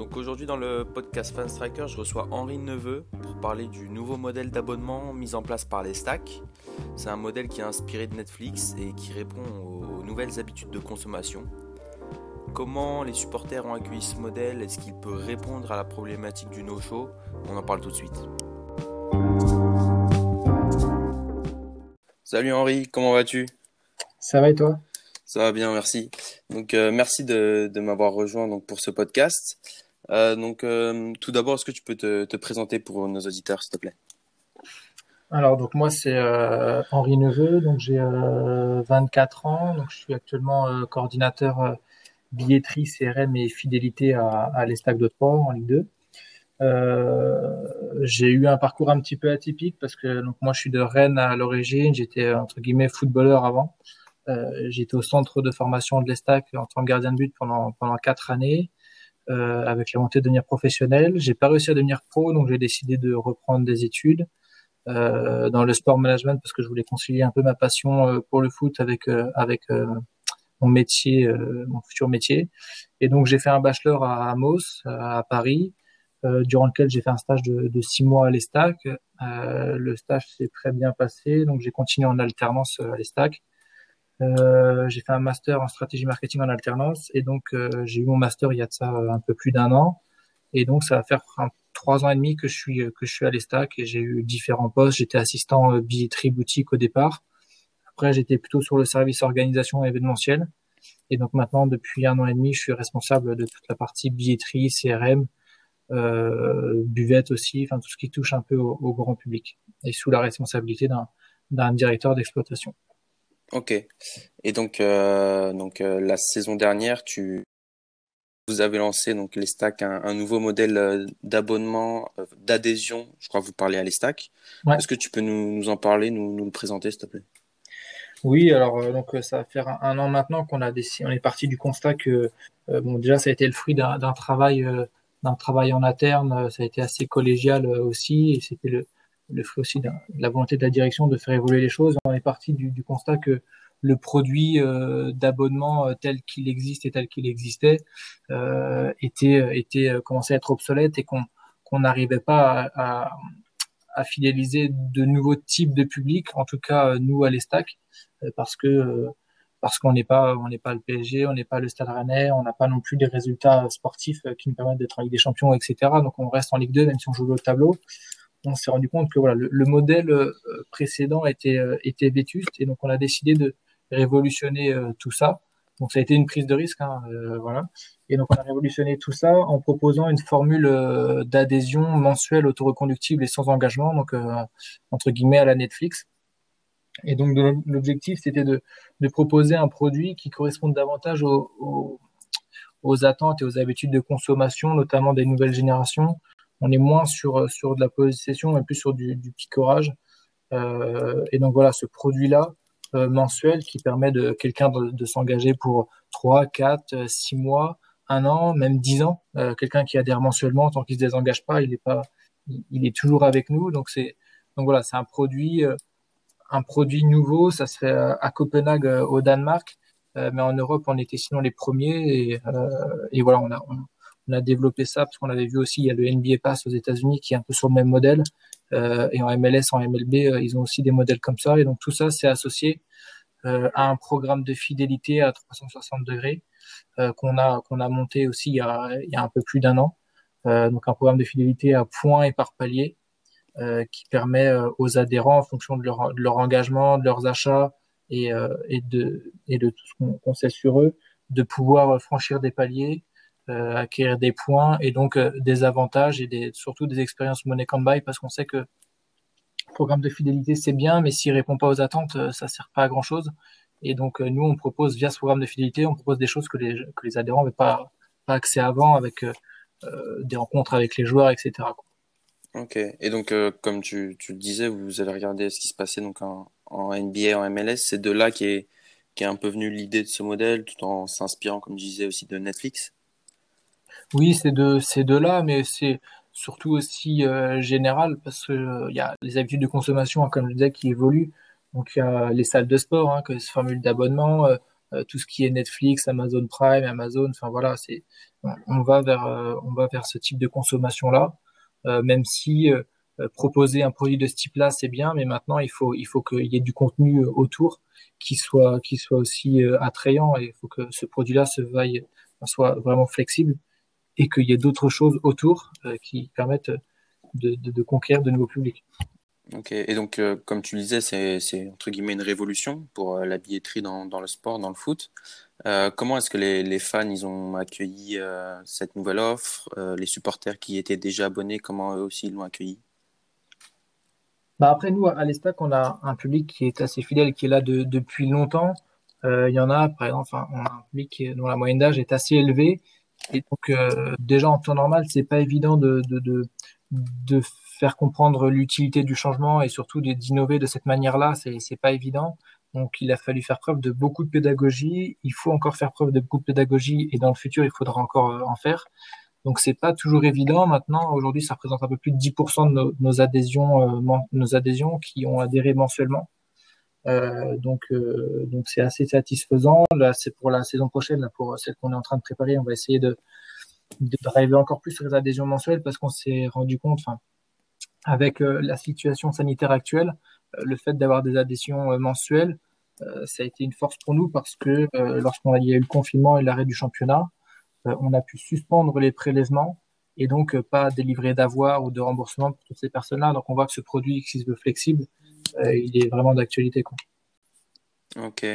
Donc aujourd'hui dans le podcast Fan Striker, je reçois Henri Neveu pour parler du nouveau modèle d'abonnement mis en place par les stacks. C'est un modèle qui est inspiré de Netflix et qui répond aux nouvelles habitudes de consommation. Comment les supporters ont accueilli ce modèle? Est-ce qu'il peut répondre à la problématique du no-show? On en parle tout de suite. Salut Henri, comment vas-tu? Ça va et toi? Ça va bien, merci. Donc, euh, merci de, de m'avoir rejoint donc, pour ce podcast. Euh, donc, euh, tout d'abord, est-ce que tu peux te, te, présenter pour nos auditeurs, s'il te plaît? Alors, donc moi, c'est euh, Henri Neveu, donc j'ai 24 ans, donc je suis actuellement coordinateur billetterie, CRM et fidélité à, l'Estac de Troyes en Ligue 2. j'ai eu un parcours un petit peu atypique parce que donc moi, je suis de Rennes à l'origine, j'étais entre guillemets footballeur avant. J'étais au centre de formation de l'Estac en tant que gardien de but pendant pendant quatre années, euh, avec la montée de devenir professionnel. J'ai pas réussi à devenir pro, donc j'ai décidé de reprendre des études euh, dans le sport management parce que je voulais concilier un peu ma passion pour le foot avec avec mon métier, mon futur métier. Et donc j'ai fait un bachelor à Amos, à Paris, euh, durant lequel j'ai fait un stage de, de six mois à l'Estac. Euh, le stage s'est très bien passé, donc j'ai continué en alternance à l'Estac. Euh, j'ai fait un master en stratégie marketing en alternance et donc euh, j'ai eu mon master il y a de ça euh, un peu plus d'un an et donc ça va faire trois ans et demi que je suis que je suis à l'Estac et j'ai eu différents postes. J'étais assistant billetterie boutique au départ. Après j'étais plutôt sur le service organisation événementielle et donc maintenant depuis un an et demi je suis responsable de toute la partie billetterie, CRM, euh, buvette aussi, enfin tout ce qui touche un peu au, au grand public et sous la responsabilité d'un directeur d'exploitation. Ok. Et donc, euh, donc euh, la saison dernière, tu vous avez lancé donc les stacks un, un nouveau modèle euh, d'abonnement, d'adhésion. Je crois que vous parlez à les stacks. Ouais. Est-ce que tu peux nous, nous en parler, nous, nous, le présenter, s'il te plaît? Oui, alors donc ça va faire un, un an maintenant qu'on a décidé, on est parti du constat que bon déjà ça a été le fruit d'un travail d'un travail en interne, ça a été assez collégial aussi et c'était le le fruit aussi de la volonté de la direction de faire évoluer les choses. On est parti du, du constat que le produit euh, d'abonnement euh, tel qu'il existe et tel qu'il existait euh, était, était euh, commençait à être obsolète et qu'on qu'on n'arrivait pas à, à, à, fidéliser de nouveaux types de publics, en tout cas nous à l'Estac, parce que parce qu'on n'est pas on n'est pas le PSG, on n'est pas le Stade Rennais, on n'a pas non plus des résultats sportifs qui nous permettent d'être en Ligue des Champions, etc. Donc on reste en Ligue 2 même si on joue au tableau on s'est rendu compte que le, le modèle euh, précédent était, euh, était vétuste et donc on a décidé de révolutionner euh, tout ça. Donc ça a été une prise de risque, hein, voilà. Et donc on a révolutionné tout ça en proposant une formule d'adhésion mensuelle autoreconductible et sans engagement, donc entre guillemets à la Netflix. Et donc l'objectif c'était de, proposer un produit qui corresponde davantage aux, attentes et aux habitudes de consommation, notamment des nouvelles générations, on est moins sur, sur de la possession, mais plus sur du, du picorage. Euh, et donc voilà, ce produit-là, euh, mensuel, qui permet de quelqu'un de, de s'engager pour 3, 4, 6 mois, un an, même 10 ans. Euh, quelqu'un qui adhère mensuellement, tant qu'il se désengage pas, il est pas, il, est toujours avec nous. Donc c'est, donc voilà, c'est un produit, euh, un produit nouveau. Ça se fait à Copenhague, euh, au Danemark, euh, mais en Europe, on était sinon les premiers. Et, et voilà, on a, on, on a développé ça parce qu'on avait vu aussi, il y a le NBA Pass aux États-Unis qui est un peu sur le même modèle. Euh, et en MLS, en MLB, euh, ils ont aussi des modèles comme ça. Et donc tout ça, c'est associé euh, à un programme de fidélité à 360 degrés euh, qu'on a qu'on a monté aussi il y a, il y a un peu plus d'un an. Euh, donc un programme de fidélité à points et par palier qui permet aux adhérents, en fonction de leur, de leur engagement, de leurs achats et, et de et de tout ce qu'on qu sait sur eux, de pouvoir franchir des paliers acquérir des points et donc euh, des avantages et surtout des expériences money can buy parce qu'on sait que le programme de fidélité c'est bien, mais s'il répond pas aux attentes, euh, ça sert pas à grand chose. Et donc nous, on propose via ce programme de fidélité, on propose des choses que les, adhérents n'avaient pas, accès avant avec des rencontres avec les joueurs, etc. Ok. Et donc, comme tu, le disais, vous allez regarder ce qui se passait donc en, en NBA, en MLS. C'est de là qu'est est un peu venue l'idée de ce modèle, tout en s'inspirant, comme je disais, aussi de Netflix. Oui, c'est de, c'est de là, mais c'est surtout aussi général parce que il y a les habitudes de consommation, hein, comme je disais, qui évoluent. Donc, il y a les salles de sport, hein, que se formule d'abonnement, euh, euh, tout ce qui est Netflix, Amazon Prime, Amazon. Enfin voilà, c'est on va vers euh, on va vers ce type de consommation là, même si proposer un produit de ce type-là, c'est bien, mais maintenant il faut il faut qu'il y ait du contenu autour qui soit qui soit aussi attrayant et il faut que ce produit-là se vaille soit vraiment flexible et qu'il y ait d'autres choses autour qui permettent de, de, de, conquérir de nouveaux publics. Ok, et donc, euh, comme tu disais, c'est entre guillemets une révolution pour euh, la billetterie dans, dans, le sport, dans le foot. Euh, comment est-ce que les, les, fans ils ont accueilli cette nouvelle offre Les supporters qui étaient déjà abonnés, comment eux aussi l'ont accueilli? Bah Après, nous, à l'ESPAC, on a un public qui est assez fidèle, qui est là de, depuis longtemps. Il y en a, par exemple, on a un public dont la moyenne d'âge est assez élevée. Et donc, déjà en temps normal, c'est pas évident de, de, de, faire comprendre l'utilité du changement et surtout d'innover de cette manière-là, c'est c'est pas évident. Donc il a fallu faire preuve de beaucoup de pédagogie. Il faut encore faire preuve de beaucoup de pédagogie et dans le futur il faudra encore euh, en faire. Donc c'est pas toujours évident. Maintenant aujourd'hui ça représente un peu plus de 10% de nos, adhésions, euh, nos adhésions qui ont adhéré mensuellement. Euh, donc euh, donc c'est assez satisfaisant. Là c'est pour la saison prochaine, là pour celle qu'on est en train de préparer, on va essayer de de driver encore plus sur les adhésions mensuelles parce qu'on s'est rendu compte, enfin avec euh, la situation sanitaire actuelle, euh, le fait d'avoir des adhésions euh, mensuelles, ça a été une force pour nous parce que lorsqu'on a eu le confinement et l'arrêt du championnat, on a pu suspendre les prélèvements et donc pas délivrer d'avoir ou de remboursement pour toutes ces personnes-là. Donc on voit que ce produit se veut flexible, il est vraiment d'actualité. Ok.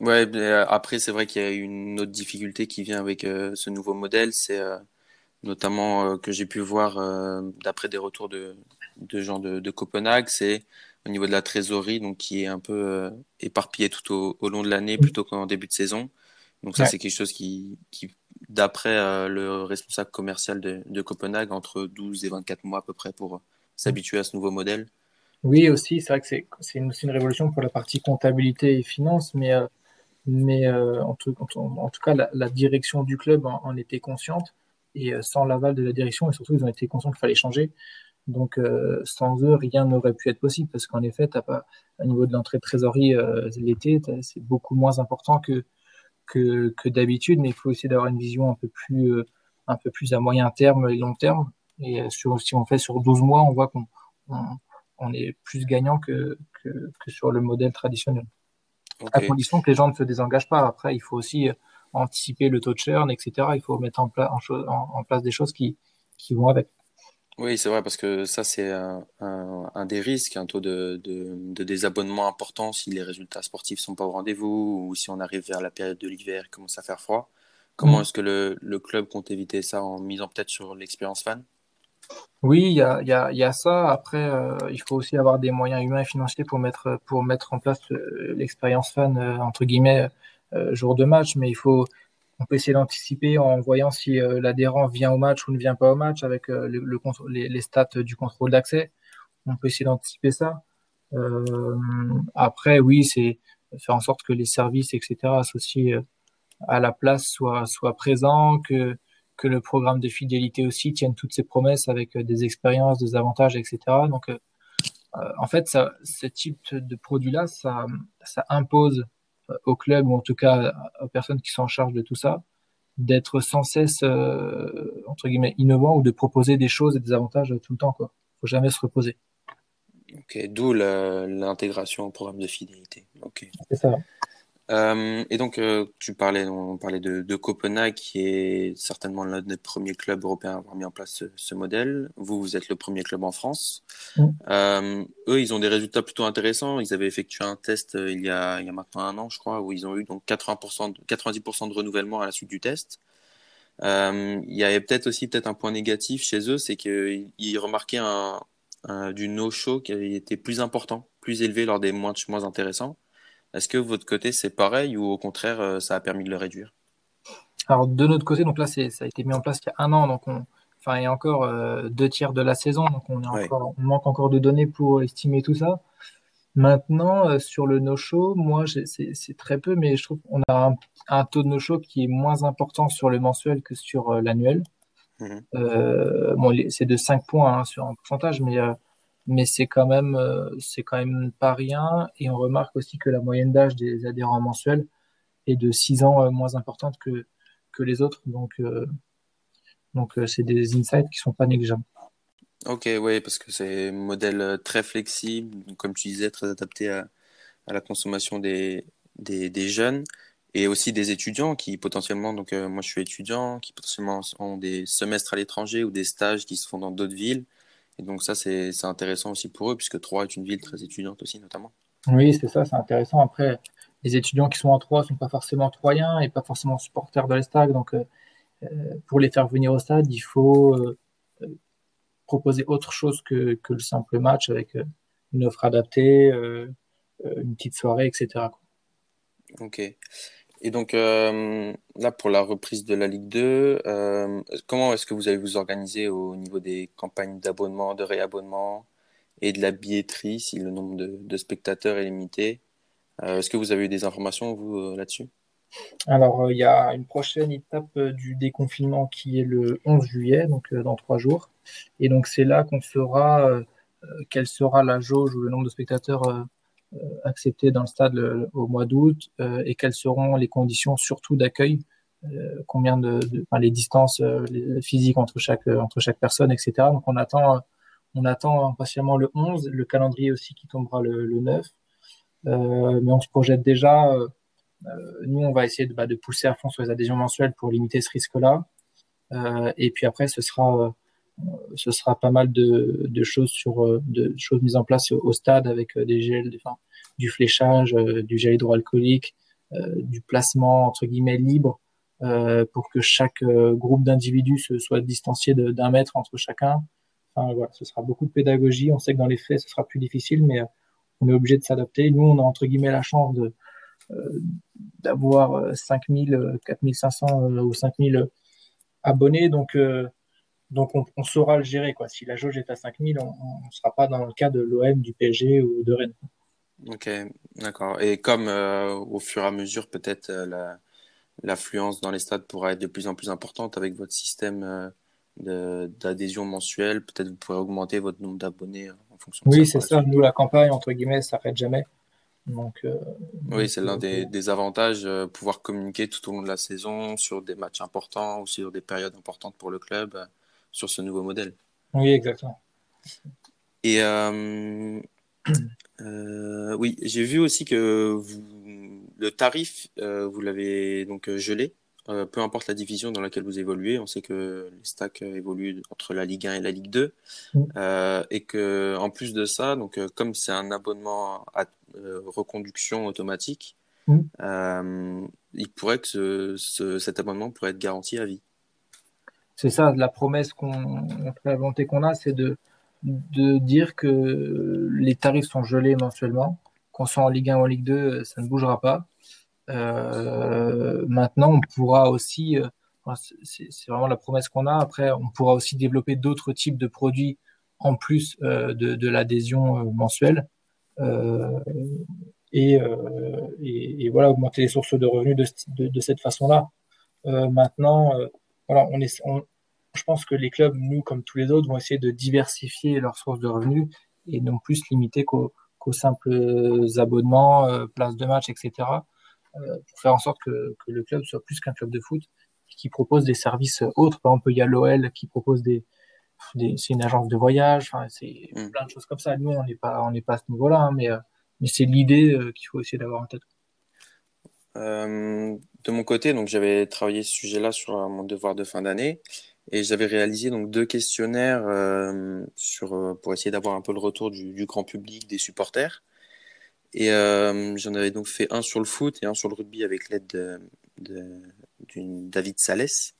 Ouais, après c'est vrai qu'il y a une autre difficulté qui vient avec ce nouveau modèle, c'est notamment que j'ai pu voir d'après des retours de, de gens de, Copenhague, c'est au niveau de la trésorerie, donc qui est un peu euh, éparpillé tout au, long de l'année plutôt qu'en début de saison. Donc ça, c'est quelque chose qui, d'après euh, le responsable commercial de, Copenhague, entre 12 et 24 mois à peu près pour s'habituer à ce nouveau modèle. Oui, aussi, c'est vrai que c'est une, une, révolution pour la partie comptabilité et finance, mais, euh, mais en, tout, en, tout, cas, la, direction du club en était consciente et sans l'aval de la direction, et surtout, ils ont été conscients qu'il fallait changer. Donc euh, sans eux, rien n'aurait pu être possible parce qu'en effet, t'as pas au niveau de l'entrée de trésorerie euh, l'été, c'est beaucoup moins important que que, que d'habitude, mais il faut essayer d'avoir une vision un peu plus euh, un peu plus à moyen terme et long terme. Et si on fait sur 12 mois, on voit qu'on on, est plus gagnant que, que, que, sur le modèle traditionnel. À condition que les gens ne se désengagent pas. Après, il faut aussi anticiper le taux de churn, etc. Il faut mettre en, en, en place des choses qui, qui vont avec. Oui, c'est vrai, parce que ça, c'est un, un, des risques, un taux de, de, de, désabonnement important si les résultats sportifs sont pas au rendez-vous ou si on arrive vers la période de l'hiver et commence à faire froid. Comment mm. est-ce que le, le, club compte éviter ça en misant peut-être sur l'expérience fan? Oui, il y a, y, a, y a, ça. Après, euh, il faut aussi avoir des moyens humains et financiers pour mettre, pour mettre en place euh, l'expérience fan, euh, entre guillemets, jour de match, mais il faut on peut essayer d'anticiper en voyant si euh, l'adhérent vient au match ou ne vient pas au match avec euh, le, les, stats du contrôle d'accès. On peut essayer d'anticiper ça. Euh, après, oui, c'est faire en sorte que les services, etc., associés à la place soient, soient présents, que, que le programme de fidélité aussi tienne toutes ses promesses avec des expériences, des avantages, etc. Donc, en fait, ça, ce type de produit-là, ça, ça impose au club ou en tout cas aux personnes qui sont en charge de tout ça, d'être sans cesse euh, entre guillemets innovant ou de proposer des choses et des avantages tout le temps quoi. Faut jamais se reposer. Ok, d'où l'intégration au programme de fidélité. Ok. C'est ça. Euh, et donc, euh, tu parlais, on parlait de, de, Copenhague, qui est certainement l'un des premiers clubs européens à avoir mis en place ce, ce modèle. Vous, vous êtes le premier club en France. Mm. Euh, eux, ils ont des résultats plutôt intéressants. Ils avaient effectué un test il, y a, il y a maintenant un an, je crois, où ils ont eu donc 80%, 90% de renouvellement à la suite du test. Il y avait peut-être aussi peut-être un point négatif chez eux, c'est qu'ils remarquaient un, un, du no-show qui était plus important, plus élevé lors des matchs moins intéressants. Est-ce que votre côté c'est pareil ou au contraire euh, ça a permis de le réduire? Alors de notre côté, donc là ça a été mis en place il y a un an, donc on enfin, il y a encore deux tiers de la saison, donc on, est encore, on manque encore de données pour estimer tout ça. Maintenant, sur le no-show, moi, c'est très peu, mais je trouve qu'on a un, taux de no-show qui est moins important sur le mensuel que sur l'annuel. Mhm. bon, c'est de 5 points hein, sur un pourcentage, mais mais c'est quand même euh, c'est quand même pas rien. Et on remarque aussi que la moyenne d'âge des adhérents mensuels est de 6 ans euh, moins importante que que les autres. Donc euh, donc c'est des insights qui sont pas négligeables. Ok, oui, parce que c'est un modèle très flexible, comme tu disais, très adapté à, à la consommation des, des, des, jeunes et aussi des étudiants qui potentiellement, donc moi je suis étudiant, qui potentiellement ont des semestres à l'étranger ou des stages qui se font dans d'autres villes et donc ça, c'est intéressant aussi pour eux, puisque Troyes est une ville très étudiante aussi, notamment. Oui, c'est ça, c'est intéressant. Après, les étudiants qui sont en Troyes ne sont pas forcément troyens et pas forcément supporters de l'Estag. Donc, euh, euh, pour les faire venir au stade, il faut euh, proposer autre chose que, que, le simple match avec une offre adaptée, une petite soirée, etc. Ok. Et donc euh, là, pour la reprise de la Ligue 2, euh, comment est-ce que vous allez vous organiser au niveau des campagnes d'abonnement, de réabonnement et de la billetterie si le nombre de, spectateurs est limité? Euh, Est-ce que vous avez eu des informations, vous, là-dessus? Alors, il y a une prochaine étape du déconfinement qui est le 11 juillet, donc dans trois jours. Et donc, c'est là qu'on saura quelle sera la jauge ou le nombre de spectateurs euh, accepté dans le stade au mois d'août euh, et quelles seront les conditions surtout d'accueil euh, combien de, les distances physiques entre chaque entre chaque personne etc donc on attend on attend impatiemment le 11 le calendrier aussi qui tombera le, 9 mais on se projette déjà nous on va essayer de, bah, de pousser à fond sur les adhésions mensuelles pour limiter ce risque là et puis après ce sera ce sera pas mal de, de, choses sur euh, de choses mises en place au, stade avec euh, des gels, du fléchage, euh, du gel hydroalcoolique, du placement entre guillemets libre pour que chaque groupe d'individus se soit distancié d'un mètre entre chacun. Enfin, voilà, ce sera beaucoup de pédagogie. On sait que dans les faits, ce sera plus difficile, mais on est obligé de s'adapter. Nous, on a entre guillemets la chance de d'avoir 5000, 4500 ou 5000 abonnés, donc donc on, saura le gérer. Quoi. Si la jauge est à 5000, on ne sera pas dans le cas de l'OM, du PSG ou de Rennes. Ok, d'accord. Et comme euh, au fur et à mesure, peut-être euh, l'affluence dans les stades pourra être de plus en plus importante avec votre système euh, d'adhésion mensuelle, peut-être vous pourrez augmenter votre nombre d'abonnés en fonction de oui, ça. Oui, c'est ça. Nous, la campagne, entre guillemets, ça s'arrête jamais. Donc, oui, c'est l'un des, des, avantages, pouvoir communiquer tout au long de la saison sur des matchs importants ou sur des périodes importantes pour le club sur ce nouveau modèle. Oui, exactement. Et euh, euh, oui, j'ai vu aussi que vous, le tarif, euh, vous l'avez donc gelé, peu importe la division dans laquelle vous évoluez. On sait que les stacks évoluent entre la Ligue 1 et la Ligue 2, et que en plus de ça, donc comme c'est un abonnement à reconduction automatique, il pourrait que cet abonnement pourrait être garanti à vie c'est ça la promesse qu'on la qu'on a, c'est de, de dire que les tarifs sont gelés mensuellement, qu'on soit en Ligue 1 ou en Ligue 2, ça ne bougera pas. Euh, maintenant, on pourra aussi, euh, c'est vraiment la promesse qu'on a. Après, on pourra aussi développer d'autres types de produits en plus euh, de, de l'adhésion mensuelle. Et, et, et, voilà, augmenter les sources de revenus de, de, de cette façon-là. maintenant, voilà, on est, je pense que les clubs, nous comme tous les autres, vont essayer de diversifier leurs sources de revenus et non plus limiter qu'aux simples abonnements, euh, places de match, etc. Euh, pour faire en sorte que, que, le club soit plus qu'un club de foot qui propose des services autres. Par exemple, il y a l'OL qui propose des, des c'est une agence de voyage, enfin, c'est mm. plein de choses comme ça. Nous, on n'est pas, on n'est pas à ce niveau-là, hein, mais, euh, mais c'est l'idée euh, qu'il faut essayer d'avoir en tête. Euh, de mon côté, donc j'avais travaillé ce sujet-là sur euh, mon devoir de fin d'année et j'avais réalisé donc deux questionnaires euh, sur pour essayer d'avoir un peu le retour du, grand public, des supporters. Et j'en avais donc fait un sur le foot et un sur le rugby avec l'aide de, de David Salès.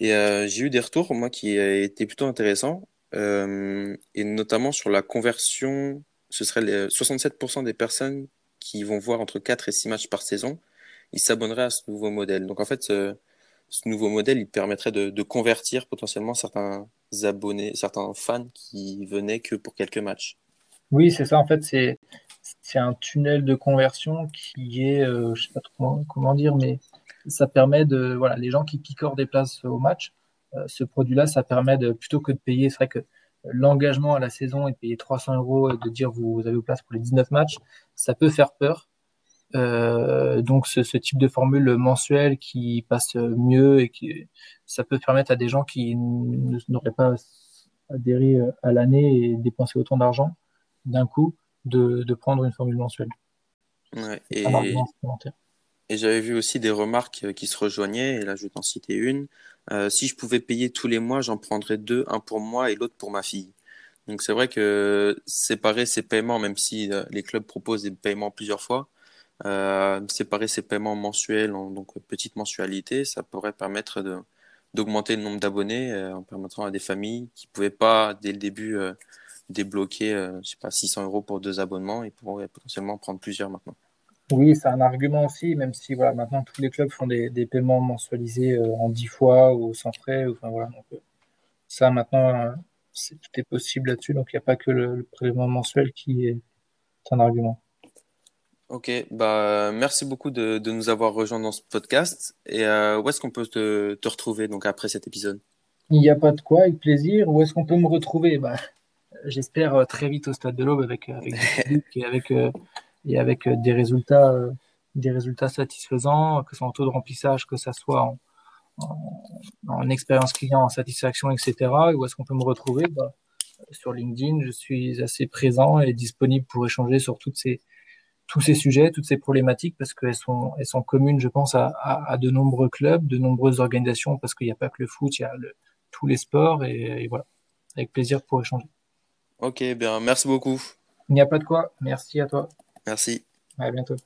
Et j'ai eu des retours, moi, qui étaient plutôt intéressants, et notamment sur la conversion. Ce serait les 67% des personnes qui vont voir entre 4 et 6 matchs par saison ils s'abonneraient à ce nouveau modèle. Donc en fait, ce nouveau modèle, il permettrait de, convertir potentiellement certains abonnés, certains fans qui venaient que pour quelques matchs. Oui, c'est ça. En fait, c'est c'est un tunnel de conversion qui est, euh, je sais pas trop comment, dire, mais ça permet de, voilà, les gens qui picorent des places au match, euh, ce produit-là, ça permet de, plutôt que de payer, c'est vrai que l'engagement à la saison et de payer 300 euros et de dire vous, avez vos places pour les 19 matchs, ça peut faire peur. Euh, donc ce, ce, type de formule mensuelle qui passe mieux et qui ça peut permettre à des gens qui n'auraient pas adhéré à l'année et dépensé autant d'argent d'un coup de, de, prendre une formule mensuelle. Ouais, et, et j'avais vu aussi des remarques qui se rejoignaient, et là je vais t'en citer une. Euh, si je pouvais payer tous les mois, j'en prendrais deux, un pour moi et l'autre pour ma fille. Donc c'est vrai que séparer ces paiements, même si euh, les clubs proposent des paiements plusieurs fois, euh, séparer ces paiements mensuels en donc petite mensualité, ça pourrait permettre de d'augmenter le nombre d'abonnés euh, en permettant à des familles qui pouvaient pas dès le début euh, débloquer je sais pas 600 euros pour deux abonnements et pourraient potentiellement prendre plusieurs maintenant. Oui, c'est un argument aussi, même si voilà maintenant tous les clubs font des, des paiements mensualisés en 10 fois ou sans frais. Enfin voilà, donc, ça maintenant c'est tout est possible là-dessus, donc il n'y a pas que le, le prélèvement mensuel qui est un argument. Ok, bah merci beaucoup de, de, nous avoir rejoints dans ce podcast. Et euh, où est-ce qu'on peut te, te, retrouver donc après cet épisode? Il n'y a pas de quoi, avec plaisir. Où est-ce qu'on peut me retrouver? Bah, J'espère euh, très vite au Stade de l'Aube avec, avec et avec, euh, et avec euh, des résultats, des résultats satisfaisants, que ce soit en taux de remplissage, que ce soit en, en, en, expérience client, en satisfaction, etc. Et où est-ce qu'on peut me retrouver? Bah, Sur LinkedIn, je suis assez présent et disponible pour échanger sur toutes ces tous ces sujets, toutes ces problématiques, parce qu'elles sont, elles sont communes, je pense, à, à, à de nombreux clubs, de nombreuses organisations, parce qu'il n'y a pas que le foot, il y a le, tous les sports, et, et, voilà, avec plaisir pour échanger. Ok, bien, merci beaucoup. Il n'y a pas de quoi, merci à toi. Merci. À bientôt.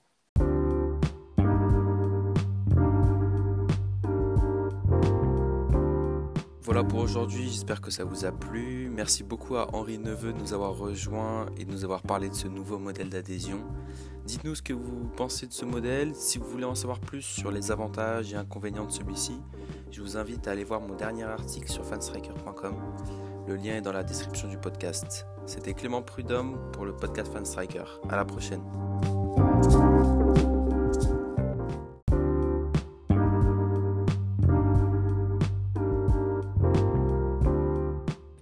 Voilà pour aujourd'hui, j'espère que ça vous a plu. Merci beaucoup à Henri Neveu de nous avoir rejoints et de nous avoir parlé de ce nouveau modèle d'adhésion. Dites-nous ce que vous pensez de ce modèle. Si vous voulez en savoir plus sur les avantages et inconvénients de celui-ci, je vous invite à aller voir mon dernier article sur fanstriker.com. Le lien est dans la description du podcast. C'était Clément Prudhomme pour le podcast Fanstriker. À la prochaine.